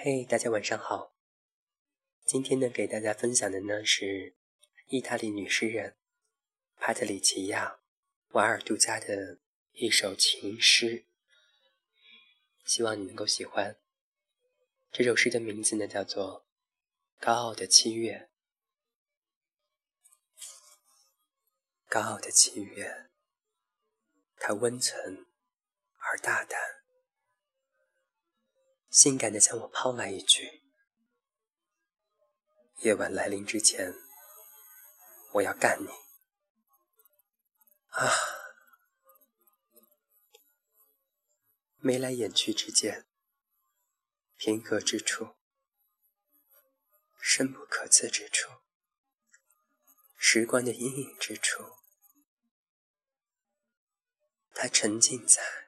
嘿，大家晚上好。今天呢，给大家分享的呢是意大利女诗人帕特里奇亚·瓦尔杜加的一首情诗，希望你能够喜欢。这首诗的名字呢叫做《高傲的七月》。高傲的七月，它温存而大胆。性感的向我抛来一句：“夜晚来临之前，我要干你。”啊！眉来眼去之间，平和之处，深不可测之处，时光的阴影之处，他沉浸在。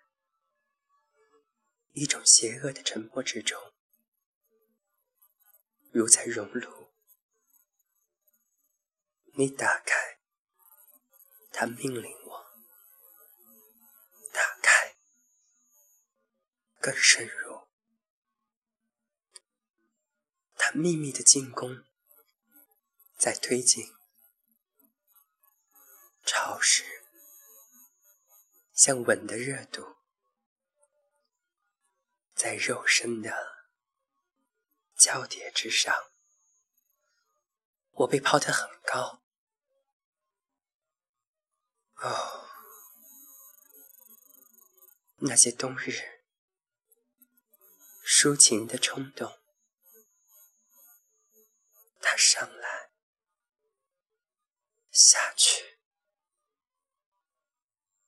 一种邪恶的沉默之中，如在熔炉。你打开，他命令我打开，更深入。他秘密的进攻在推进，潮湿，像吻的热度。在肉身的交叠之上，我被抛得很高。哦，那些冬日抒情的冲动，它上来下去，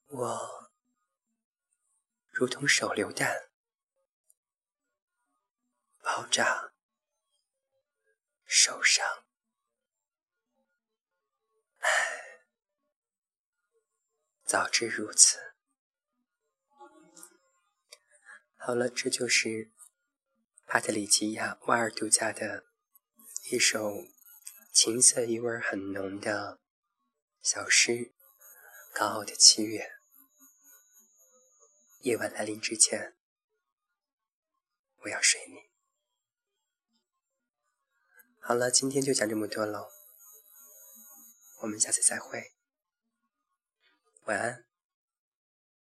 我如同手榴弹。爆炸，受伤，唉，早知如此。好了，这就是帕特里奇亚·瓦尔杜加的一首情色意味很浓的小诗《高傲的七月》。夜晚来临之前，我要睡你。好了，今天就讲这么多喽，我们下次再会，晚安。